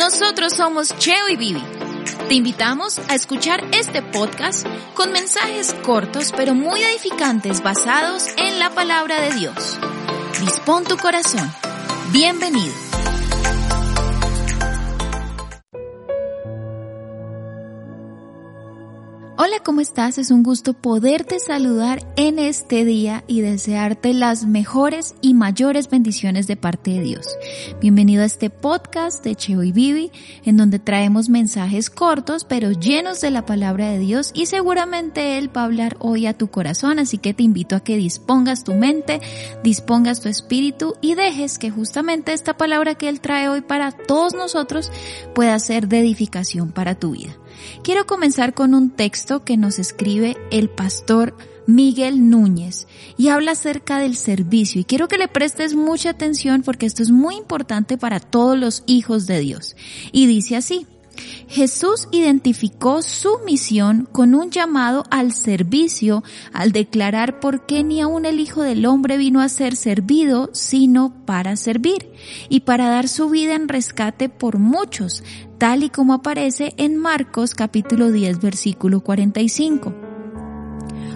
Nosotros somos Cheo y Vivi. Te invitamos a escuchar este podcast con mensajes cortos pero muy edificantes basados en la palabra de Dios. Dispón tu corazón. Bienvenido. Hola, ¿cómo estás? Es un gusto poderte saludar en este día y desearte las mejores y mayores bendiciones de parte de Dios. Bienvenido a este podcast de Cheo y Vivi, en donde traemos mensajes cortos pero llenos de la palabra de Dios y seguramente Él va a hablar hoy a tu corazón, así que te invito a que dispongas tu mente, dispongas tu espíritu y dejes que justamente esta palabra que Él trae hoy para todos nosotros pueda ser de edificación para tu vida. Quiero comenzar con un texto que nos escribe el pastor Miguel Núñez y habla acerca del servicio y quiero que le prestes mucha atención porque esto es muy importante para todos los hijos de Dios. Y dice así, Jesús identificó su misión con un llamado al servicio al declarar por qué ni aun el Hijo del Hombre vino a ser servido, sino para servir y para dar su vida en rescate por muchos, tal y como aparece en Marcos capítulo 10 versículo 45.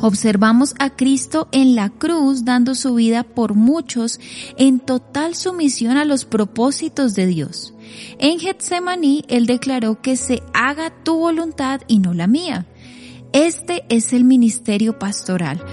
Observamos a Cristo en la cruz dando su vida por muchos en total sumisión a los propósitos de Dios. En Getsemaní él declaró que se haga tu voluntad y no la mía. Este es el ministerio pastoral,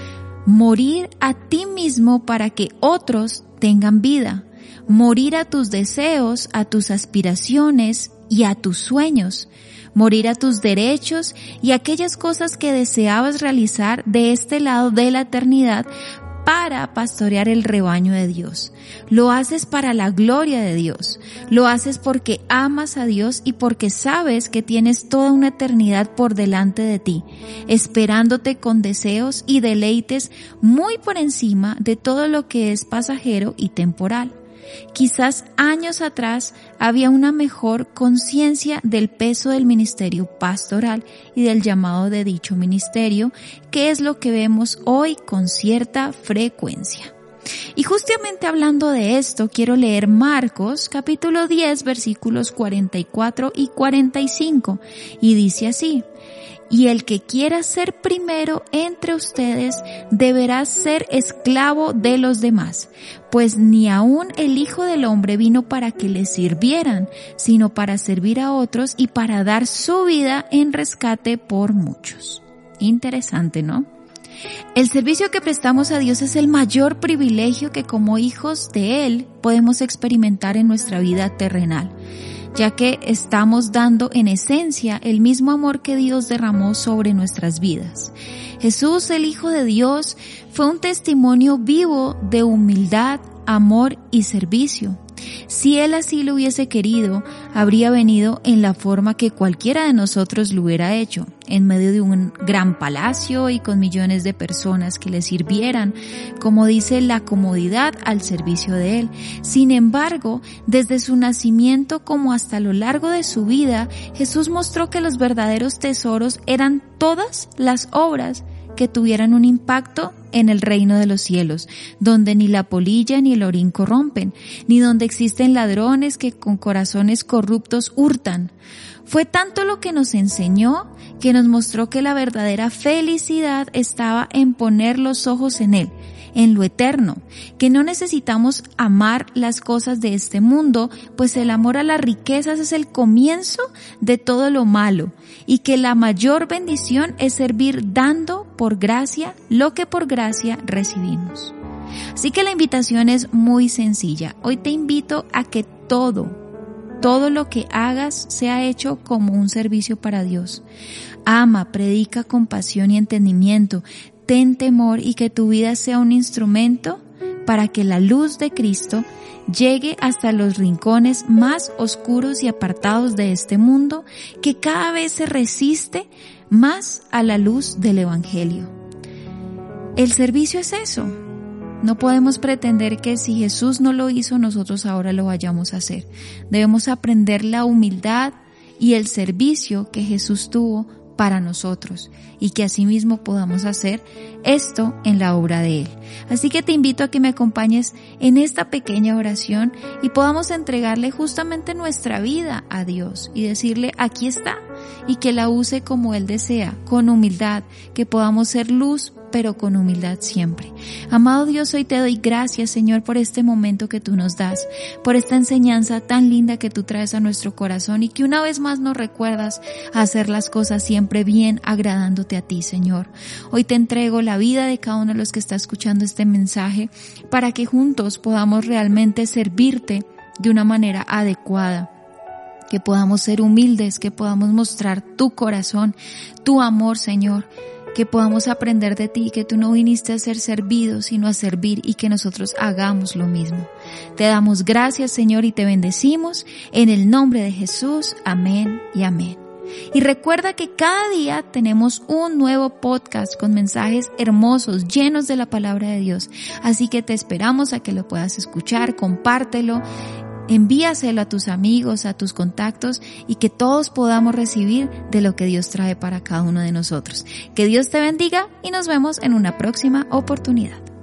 morir a ti mismo para que otros tengan vida, morir a tus deseos, a tus aspiraciones y a tus sueños, morir a tus derechos y aquellas cosas que deseabas realizar de este lado de la eternidad para pastorear el rebaño de Dios. Lo haces para la gloria de Dios. Lo haces porque amas a Dios y porque sabes que tienes toda una eternidad por delante de ti, esperándote con deseos y deleites muy por encima de todo lo que es pasajero y temporal. Quizás años atrás había una mejor conciencia del peso del ministerio pastoral y del llamado de dicho ministerio, que es lo que vemos hoy con cierta frecuencia. Y justamente hablando de esto, quiero leer Marcos capítulo 10 versículos 44 y 45 y dice así, y el que quiera ser primero entre ustedes deberá ser esclavo de los demás, pues ni aun el Hijo del Hombre vino para que le sirvieran, sino para servir a otros y para dar su vida en rescate por muchos. Interesante, ¿no? El servicio que prestamos a Dios es el mayor privilegio que como hijos de Él podemos experimentar en nuestra vida terrenal ya que estamos dando en esencia el mismo amor que Dios derramó sobre nuestras vidas. Jesús, el Hijo de Dios, fue un testimonio vivo de humildad, amor y servicio. Si Él así lo hubiese querido, habría venido en la forma que cualquiera de nosotros lo hubiera hecho, en medio de un gran palacio y con millones de personas que le sirvieran, como dice la comodidad al servicio de Él. Sin embargo, desde su nacimiento como hasta lo largo de su vida, Jesús mostró que los verdaderos tesoros eran todas las obras que tuvieran un impacto en el reino de los cielos, donde ni la polilla ni el orín corrompen, ni donde existen ladrones que con corazones corruptos hurtan. Fue tanto lo que nos enseñó que nos mostró que la verdadera felicidad estaba en poner los ojos en Él, en lo eterno, que no necesitamos amar las cosas de este mundo, pues el amor a las riquezas es el comienzo de todo lo malo, y que la mayor bendición es servir dando por gracia lo que por gracia recibimos. Así que la invitación es muy sencilla. Hoy te invito a que todo, todo lo que hagas sea hecho como un servicio para Dios. Ama, predica con pasión y entendimiento, ten temor y que tu vida sea un instrumento para que la luz de Cristo llegue hasta los rincones más oscuros y apartados de este mundo que cada vez se resiste más a la luz del Evangelio. El servicio es eso. No podemos pretender que si Jesús no lo hizo, nosotros ahora lo vayamos a hacer. Debemos aprender la humildad y el servicio que Jesús tuvo para nosotros y que asimismo podamos hacer esto en la obra de Él. Así que te invito a que me acompañes en esta pequeña oración y podamos entregarle justamente nuestra vida a Dios y decirle, aquí está, y que la use como Él desea, con humildad, que podamos ser luz pero con humildad siempre. Amado Dios, hoy te doy gracias, Señor, por este momento que tú nos das, por esta enseñanza tan linda que tú traes a nuestro corazón y que una vez más nos recuerdas a hacer las cosas siempre bien, agradándote a ti, Señor. Hoy te entrego la vida de cada uno de los que está escuchando este mensaje para que juntos podamos realmente servirte de una manera adecuada que podamos ser humildes, que podamos mostrar tu corazón, tu amor, Señor, que podamos aprender de ti, que tú no viniste a ser servido, sino a servir y que nosotros hagamos lo mismo. Te damos gracias, Señor, y te bendecimos en el nombre de Jesús. Amén y amén. Y recuerda que cada día tenemos un nuevo podcast con mensajes hermosos, llenos de la palabra de Dios. Así que te esperamos a que lo puedas escuchar, compártelo Envíaselo a tus amigos, a tus contactos y que todos podamos recibir de lo que Dios trae para cada uno de nosotros. Que Dios te bendiga y nos vemos en una próxima oportunidad.